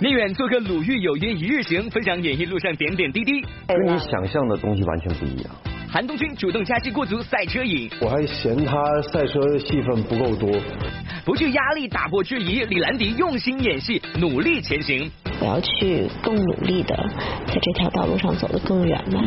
聂远做个鲁豫有约一日行，分享演艺路上点点滴滴。跟你想象的东西完全不一样。韩东君主动加戏过足赛车瘾，我还嫌他赛车戏份不够多。不惧压力，打破质疑，李兰迪用心演戏，努力前行。我要去更努力的，在这条道路上走得更远嘛。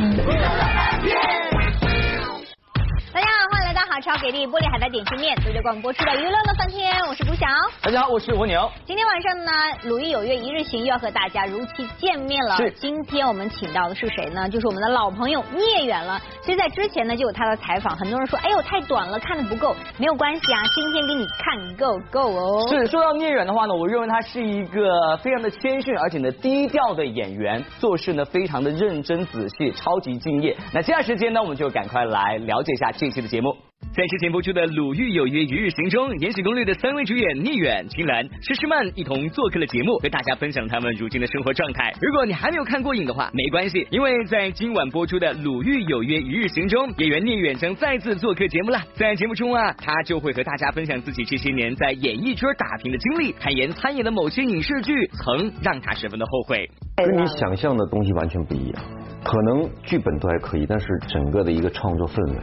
好，超给力！玻璃海苔点心面，独家广播出的娱乐乐翻天，我是朱晓。大家好，我是蜗牛。今天晚上呢，鲁豫有约一日行又要和大家如期见面了。是。今天我们请到的是谁呢？就是我们的老朋友聂远了。其实在之前呢，就有他的采访，很多人说，哎呦太短了，看的不够。没有关系啊，今天给你看够够哦。是。说到聂远的话呢，我认为他是一个非常的谦逊，而且呢低调的演员，做事呢非常的认真仔细，超级敬业。那接下来时间呢，我们就赶快来了解一下这期的节目。在之前播出的《鲁豫有约一日行》中，《延禧攻略》的三位主演聂远、秦岚、施诗曼一同做客了节目，和大家分享他们如今的生活状态。如果你还没有看过瘾的话，没关系，因为在今晚播出的《鲁豫有约一日行》中，演员聂远将再次做客节目了。在节目中啊，他就会和大家分享自己这些年在演艺圈打拼的经历，坦言参演的某些影视剧曾让他十分的后悔。跟你想象的东西完全不一样，可能剧本都还可以，但是整个的一个创作氛围。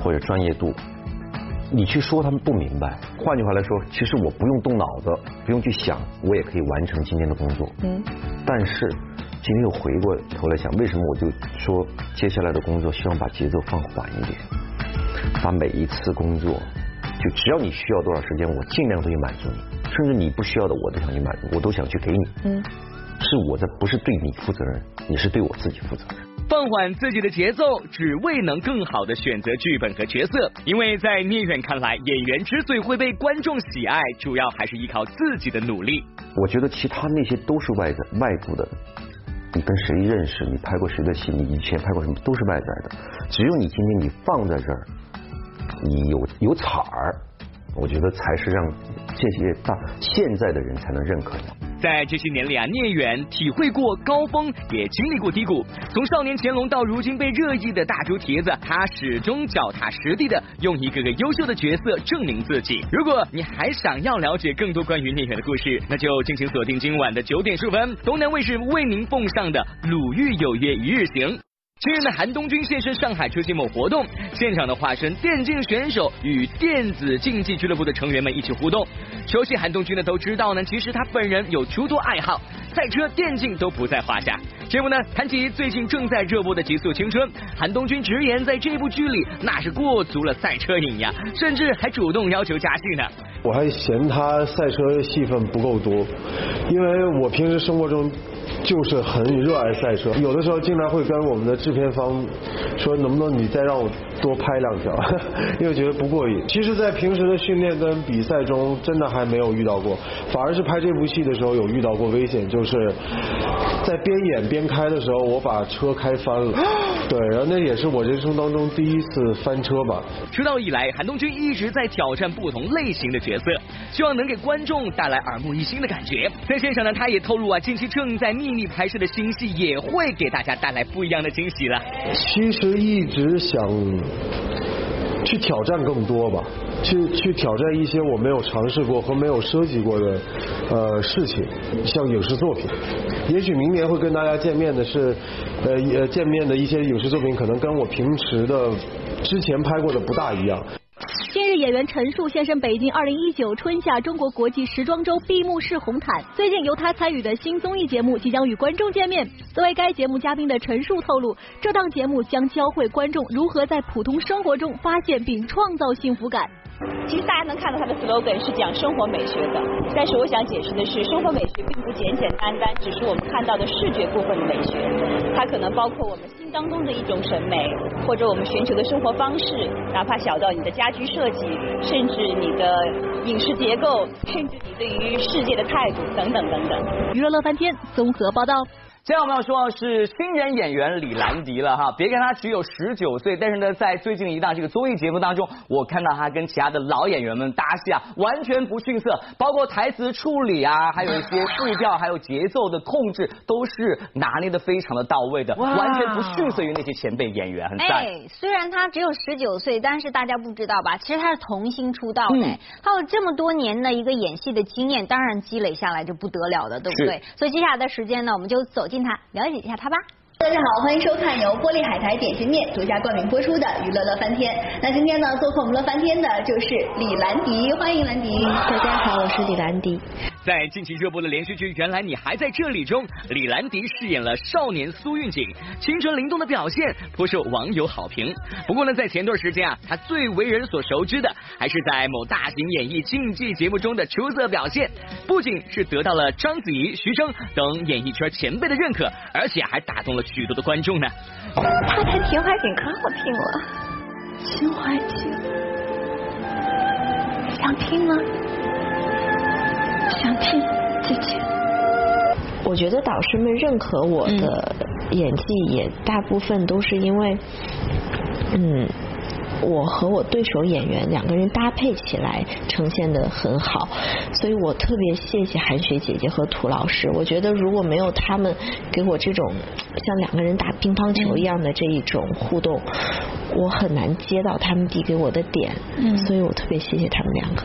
或者专业度，你去说他们不明白。换句话来说，其实我不用动脑子，不用去想，我也可以完成今天的工作。嗯。但是今天又回过头来想，为什么我就说接下来的工作希望把节奏放缓一点，把每一次工作，就只要你需要多少时间，我尽量都去满足你，甚至你不需要的我都想去满足，我都想去给你。嗯。是我在不是对你负责任，你是对我自己负责任。放缓自己的节奏，只为能更好的选择剧本和角色。因为在聂远看来，演员之所以会被观众喜爱，主要还是依靠自己的努力。我觉得其他那些都是外在、外部的。你跟谁认识？你拍过谁的戏？你以前拍过什么？都是外在的。只有你今天你放在这儿，你有有彩儿，我觉得才是让这些大现在的人才能认可你。在这些年里啊，聂远体会过高峰，也经历过低谷。从少年乾隆到如今被热议的大猪蹄子，他始终脚踏实地的用一个个优秀的角色证明自己。如果你还想要了解更多关于聂远的故事，那就敬请锁定今晚的九点十五分，东南卫视为您奉上的《鲁豫有约一日行》。今日的韩东君现身上海出席某活动，现场的化身电竞选手与电子竞技俱乐部的成员们一起互动。熟悉韩东君的都知道呢，其实他本人有诸多爱好，赛车、电竞都不在话下。节目呢谈起最近正在热播的《极速青春》，韩东君直言在这部剧里那是过足了赛车瘾呀，甚至还主动要求加戏呢。我还嫌他赛车戏份不够多，因为我平时生活中。就是很热爱赛车，有的时候经常会跟我们的制片方说，能不能你再让我多拍两条，因为觉得不过瘾。其实，在平时的训练跟比赛中，真的还没有遇到过，反而是拍这部戏的时候有遇到过危险，就是在边演边开的时候，我把车开翻了。对，然后那也是我人生当中第一次翻车吧。出道以来，韩东君一直在挑战不同类型的角色，希望能给观众带来耳目一新的感觉。在现场呢，他也透露啊，近期正在秘密拍摄的新戏也会给大家带来不一样的惊喜了。其实一直想去挑战更多吧，去去挑战一些我没有尝试过和没有涉及过的呃事情，像影视作品。也许明年会跟大家见面的是，呃，见面的一些影视作品，可能跟我平时的之前拍过的不大一样。演员陈数现身北京二零一九春夏中国国际时装周闭幕式红毯。最近由他参与的新综艺节目即将与观众见面。作为该节目嘉宾的陈数透露，这档节目将教会观众如何在普通生活中发现并创造幸福感。其实大家能看到它的 slogan 是讲生活美学的，但是我想解释的是，生活美学并不简简单单只是我们看到的视觉部分的美学，它可能包括我们心当中的一种审美，或者我们寻求的生活方式，哪怕小到你的家居设计，甚至你的饮食结构，甚至你对于世界的态度等等等等。娱乐乐翻天综合报道。现在我们要说的是新人演员李兰迪了哈，别看他只有十九岁，但是呢，在最近一档这个综艺节目当中，我看到他跟其他的老演员们搭戏啊，完全不逊色，包括台词处理啊，还有一些步调，还有节奏的控制，都是拿捏的非常的到位的，完全不逊色于那些前辈演员，很赞。哎，虽然他只有十九岁，但是大家不知道吧？其实他是童星出道的，他有这么多年的一个演戏的经验，当然积累下来就不得了的，对不对？所以接下来的时间呢，我们就走进。他了解一下他吧。大家好，欢迎收看由玻璃海苔点心面独家冠名播出的《娱乐乐翻天》。那今天呢，做客我们乐翻天的就是李兰迪，欢迎兰迪。大家好，我是李兰迪。在近期热播的连续剧《原来你还在这里》中，李兰迪饰演了少年苏运锦，青春灵动的表现颇受网友好评。不过呢，在前段时间啊，他最为人所熟知的还是在某大型演艺竞技节目中的出色表现，不仅是得到了章子怡、徐峥等演艺圈前辈的认可，而且还打动了。许多的观众呢，他弹《秦淮景》可好听了，《秦淮景》想听吗？想听，姐姐。我觉得导师们认可我的演技，也大部分都是因为，嗯。我和我对手演员两个人搭配起来呈现的很好，所以我特别谢谢韩雪姐姐和涂老师。我觉得如果没有他们给我这种像两个人打乒乓球一样的这一种互动，我很难接到他们递给我的点。嗯，所以我特别谢谢他们两个。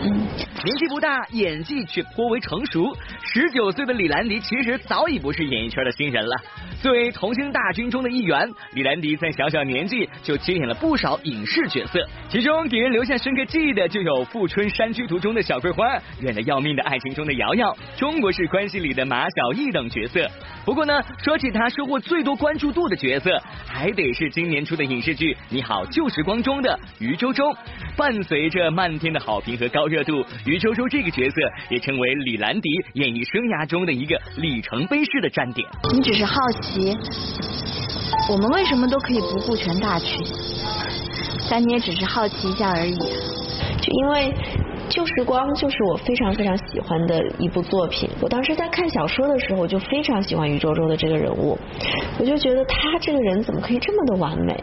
年纪不大，演技却颇为成熟。十九岁的李兰迪其实早已不是演艺圈的新人了。作为童星大军中的一员，李兰迪在小小年纪就接演了不少影视角色，其中给人留下深刻记忆的就有《富春山居图》中的小桂花、远的要命的爱情中的瑶瑶、中国式关系里的马小艺等角色。不过呢，说起他收获最多关注度的角色，还得是今年出的影视剧《你好旧时光》中的余周周。伴随着漫天的好评和高热度，余周周这个角色也成为李兰迪演艺生涯中的一个里程碑式的站点。你只是好奇。我们为什么都可以不顾全大局？但你也只是好奇一下而已。就因为旧时光就是我非常非常喜欢的一部作品。我当时在看小说的时候，我就非常喜欢余周周的这个人物。我就觉得他这个人怎么可以这么的完美？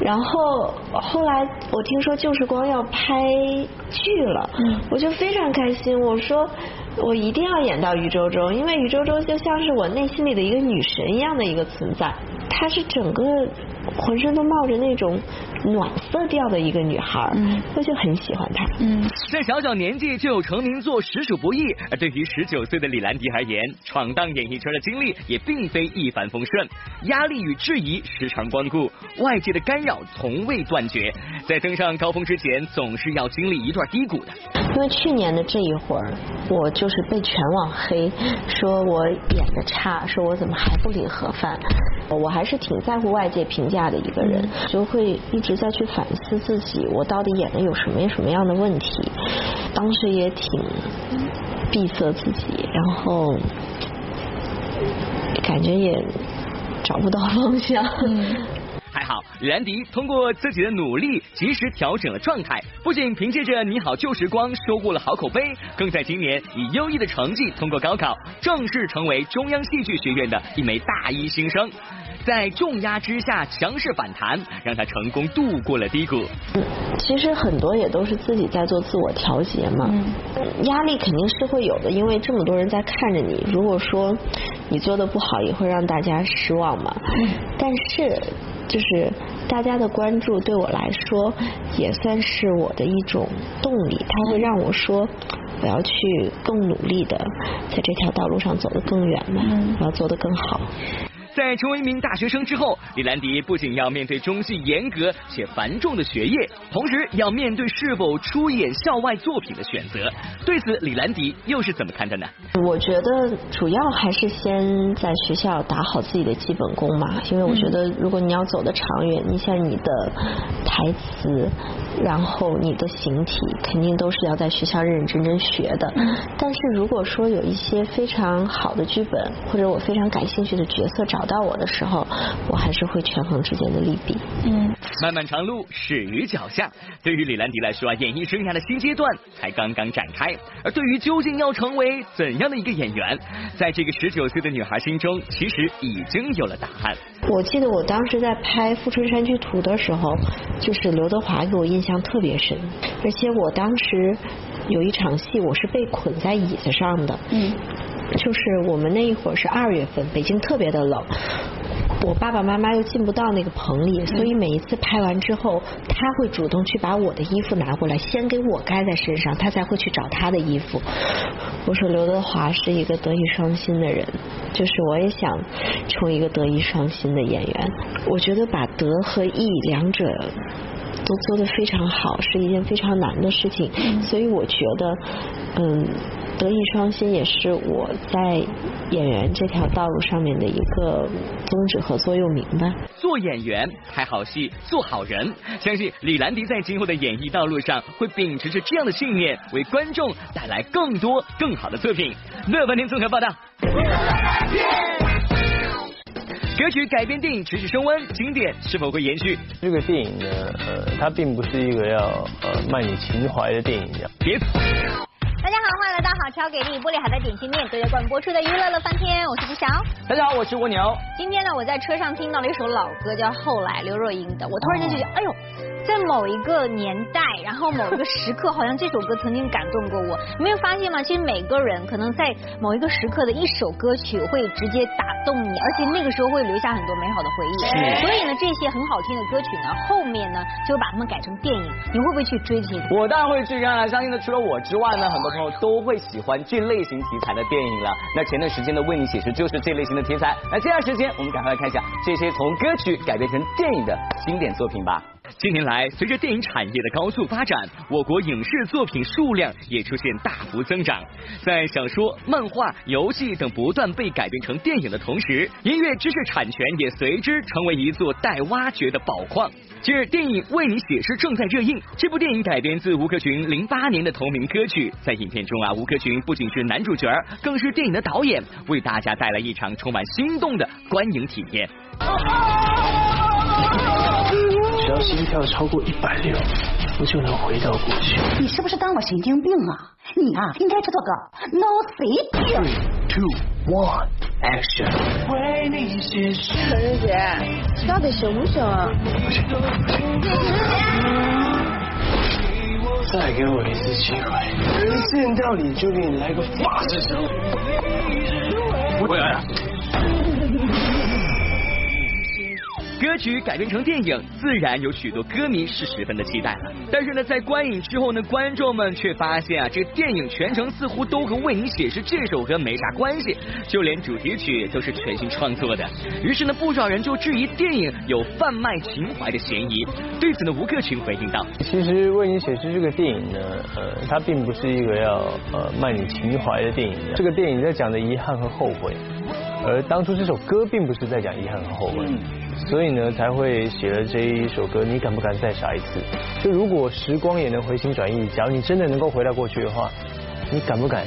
然后后来我听说旧时光要拍剧了，我就非常开心。我说。我一定要演到余周周，因为余周周就像是我内心里的一个女神一样的一个存在，她是整个。浑身都冒着那种暖色调的一个女孩，嗯我就很喜欢她。嗯，在小小年纪就有成名作实属不易，而对于十九岁的李兰迪而言，闯荡演艺圈的经历也并非一帆风顺，压力与质疑时常光顾，外界的干扰从未断绝，在登上高峰之前，总是要经历一段低谷的。因为去年的这一会儿，我就是被全网黑，说我演的差，说我怎么还不领盒饭，我还是挺在乎外界评价。的一个人就会一直在去反思自己，我到底演的有什么什么样的问题？当时也挺闭塞自己，然后感觉也找不到方向。还好，李兰迪通过自己的努力，及时调整了状态，不仅凭借着《你好旧时光》收获了好口碑，更在今年以优异的成绩通过高考，正式成为中央戏剧学院的一枚大一新生。在重压之下强势反弹，让他成功度过了低谷。其实很多也都是自己在做自我调节嘛，嗯压力肯定是会有的，因为这么多人在看着你。如果说你做的不好，也会让大家失望嘛。嗯但是就是大家的关注对我来说也算是我的一种动力，它会让我说我要去更努力的在这条道路上走得更远嘛，我要做得更好。在成为一名大学生之后，李兰迪不仅要面对中戏严格且繁重的学业，同时要面对是否出演校外作品的选择。对此，李兰迪又是怎么看的呢？我觉得主要还是先在学校打好自己的基本功嘛，因为我觉得如果你要走得长远，你像你的台词，然后你的形体，肯定都是要在学校认认真真学的。但是如果说有一些非常好的剧本，或者我非常感兴趣的角色找到我的时候，我还是会权衡之间的利弊。嗯，漫漫长路始于脚下。对于李兰迪来说啊，演艺生涯的新阶段才刚刚展开。而对于究竟要成为怎样的一个演员，在这个十九岁的女孩心中，其实已经有了答案。我记得我当时在拍《富春山居图》的时候，就是刘德华给我印象特别深，而且我当时有一场戏，我是被捆在椅子上的。嗯。就是我们那一会儿是二月份，北京特别的冷。我爸爸妈妈又进不到那个棚里，所以每一次拍完之后，他会主动去把我的衣服拿过来，先给我盖在身上，他才会去找他的衣服。我说刘德华是一个德艺双馨的人，就是我也想成为一个德艺双馨的演员。我觉得把德和艺两者都做得非常好，是一件非常难的事情，所以我觉得，嗯。德艺双馨也是我在演员这条道路上面的一个宗旨和座右铭吧。做演员、拍好戏、做好人，相信李兰迪在今后的演艺道路上会秉持着这样的信念，为观众带来更多更好的作品。乐半天综合报道。歌曲改编电影持续升温，经典是否会延续？这个电影呢，呃，它并不是一个要呃卖你情怀的电影，别。大家好，欢迎来到好超给力玻璃海的点心面，对家冠播出的娱乐乐翻天，我是吉祥。大家好，我是蜗牛。今天呢，我在车上听到了一首老歌，叫《后来》，刘若英的。我突然间就觉得，哎呦。在某一个年代，然后某一个时刻，好像这首歌曾经感动过我。你没有发现吗？其实每个人可能在某一个时刻的一首歌曲会直接打动你，而且那个时候会留下很多美好的回忆。所以呢，这些很好听的歌曲呢，后面呢就会把它们改成电影。你会不会去追这些？我当然会去看了。相信的，除了我之外呢，很多朋友都会喜欢这类型题材的电影了。那前段时间的《为你写诗》就是这类型的题材。那接下来时间，我们赶快来看一下这些从歌曲改编成电影的经典作品吧。近年来，随着电影产业的高速发展，我国影视作品数量也出现大幅增长。在小说、漫画、游戏等不断被改编成电影的同时，音乐知识产权也随之成为一座待挖掘的宝矿。近日，电影《为你写诗》正在热映。这部电影改编自吴克群零八年的同名歌曲。在影片中啊，吴克群不仅是男主角，更是电影的导演，为大家带来一场充满心动的观影体验。只要心跳超过一百六，我就能回到过去。你是不是当我神经病啊？你啊，应该做个 no sleep。Three, two, one, action。为你写诗。陈仁杰，到底行不行啊？再给我一次机会，人见到你就给你来个法式手。回来。歌曲改编成电影，自然有许多歌迷是十分的期待了。但是呢，在观影之后呢，观众们却发现啊，这个电影全程似乎都和《为你写诗》这首歌没啥关系，就连主题曲都是全新创作的。于是呢，不少人就质疑电影有贩卖情怀的嫌疑。对此呢，吴克群回应道：“其实《为你写诗》这个电影呢，呃，它并不是一个要呃卖你情怀的电影。这个电影在讲的遗憾和后悔，而当初这首歌并不是在讲遗憾和后悔。”所以呢，才会写了这一首歌。你敢不敢再傻一次？就如果时光也能回心转意，假如你真的能够回到过去的话，你敢不敢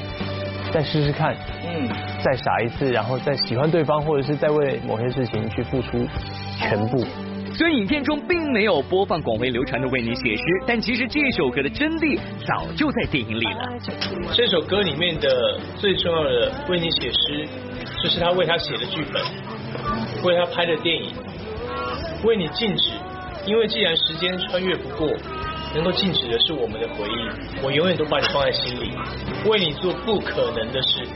再试试看？嗯，再傻一次，然后再喜欢对方，或者是再为某些事情去付出全部。虽然影片中并没有播放广为流传的《为你写诗》，但其实这首歌的真谛早就在电影里了。这首歌里面的最重要的《为你写诗》，就是他为他写的剧本，为他拍的电影。为你静止，因为既然时间穿越不过，能够静止的是我们的回忆。我永远都把你放在心里，为你做不可能的事，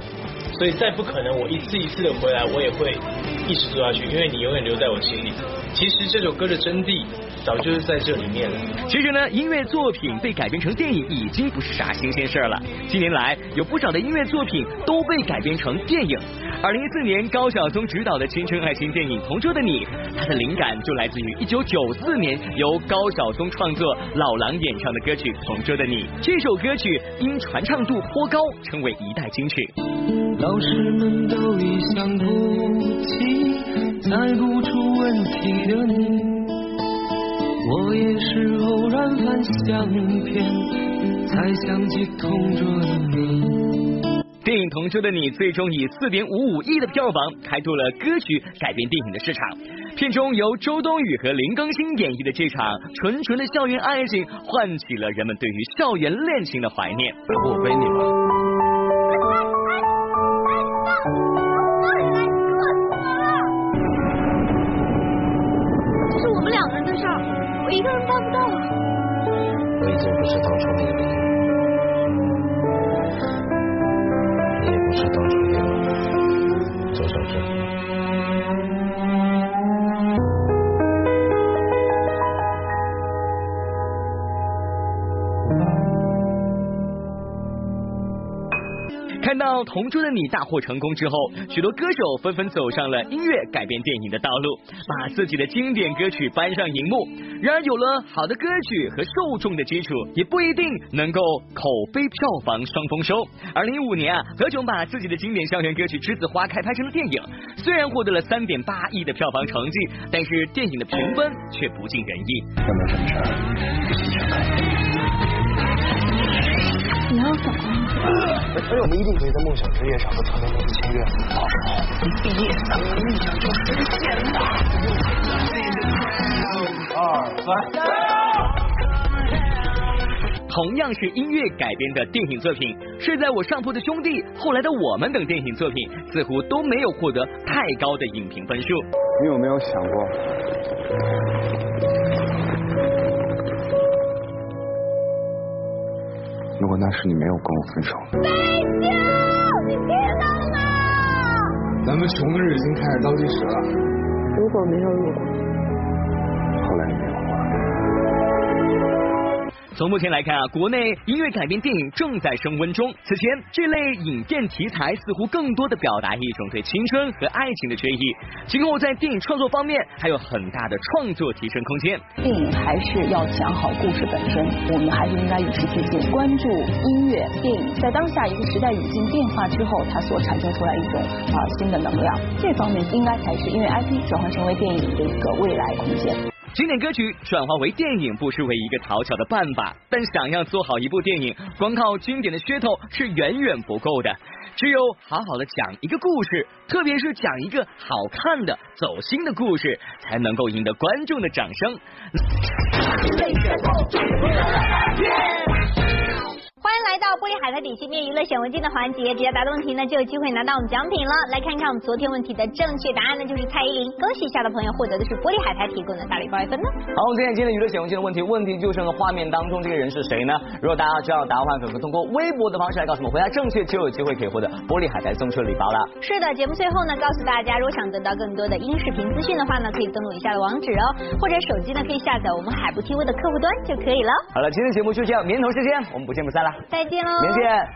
所以再不可能，我一次一次的回来，我也会一直做下去，因为你永远留在我心里。其实这首歌的真谛。早就是在这里面了。其实呢，音乐作品被改编成电影已经不是啥新鲜事儿了。近年来，有不少的音乐作品都被改编成电影。二零一四年，高晓松执导的青春爱情电影《同桌的你》，它的灵感就来自于一九九四年由高晓松创作、老狼演唱的歌曲《同桌的你》。这首歌曲因传唱度颇高，成为一代金曲。老师们都已想不起，猜不出问题的你。我也是偶然翻相片，才想起同桌的你。电影《同桌的你》最终以四点五五亿的票房开拓了歌曲改编电影的市场。片中由周冬雨和林更新演绎的这场纯纯的校园爱情，唤起了人们对于校园恋情的怀念。我背你吧。是当初那个周小《同桌的你》大获成功之后，许多歌手纷纷走上了音乐改编电影的道路，把自己的经典歌曲搬上荧幕。然而，有了好的歌曲和受众的基础，也不一定能够口碑、票房双丰收。二零一五年啊，何炅把自己的经典校园歌曲《栀子花开》拍成了电影，虽然获得了三点八亿的票房成绩，但是电影的评分却不尽人意。要走啊？所以我们一定可以在梦想之夜上和曹德公签约，到时候你毕业，咱们梦想就实现了。二三。同样是音乐改编的电影作品，《睡在我上铺的兄弟》、后来的《我们》等电影作品，似乎都没有获得太高的影评分数。你有没有想过，果那时你没有跟我分手，你听到了吗？咱们穷的日子已经开始倒计时了。如果没有如从目前来看啊，国内音乐改编电影正在升温中。此前，这类影片题材似乎更多的表达一种对青春和爱情的追忆。今后在电影创作方面还有很大的创作提升空间。电影还是要讲好故事本身，我们还是应该与时俱进，关注音乐、电影在当下一个时代语境变化之后，它所产生出来一种啊新的能量。这方面应该才是因为 IP 转换成为电影的一个未来空间。经典歌曲转化为电影不失为一个讨巧的办法，但想要做好一部电影，光靠经典的噱头是远远不够的。只有好好的讲一个故事，特别是讲一个好看的、走心的故事，才能够赢得观众的掌声。玻璃海苔底细面娱乐显微镜的环节，只要答对问题呢，就有机会拿到我们奖品了。来看看我们昨天问题的正确答案呢，就是蔡依林。恭喜下的朋友获得的是玻璃海苔提供的大礼包一份呢。好，我们今天今天娱乐显微镜的问题，问题就是画面当中这个人是谁呢？如果大家知道答案，可以通过微博的方式来告诉我们，回答正确就有机会可以获得玻璃海苔送出的礼包了。是的，节目最后呢，告诉大家，如果想得到更多的音视频资讯的话呢，可以登录以下的网址哦，或者手机呢可以下载我们海部 TV 的客户端就可以了。好了，今天节目就这样，明天时间我们不见不散了，再见喽。明天。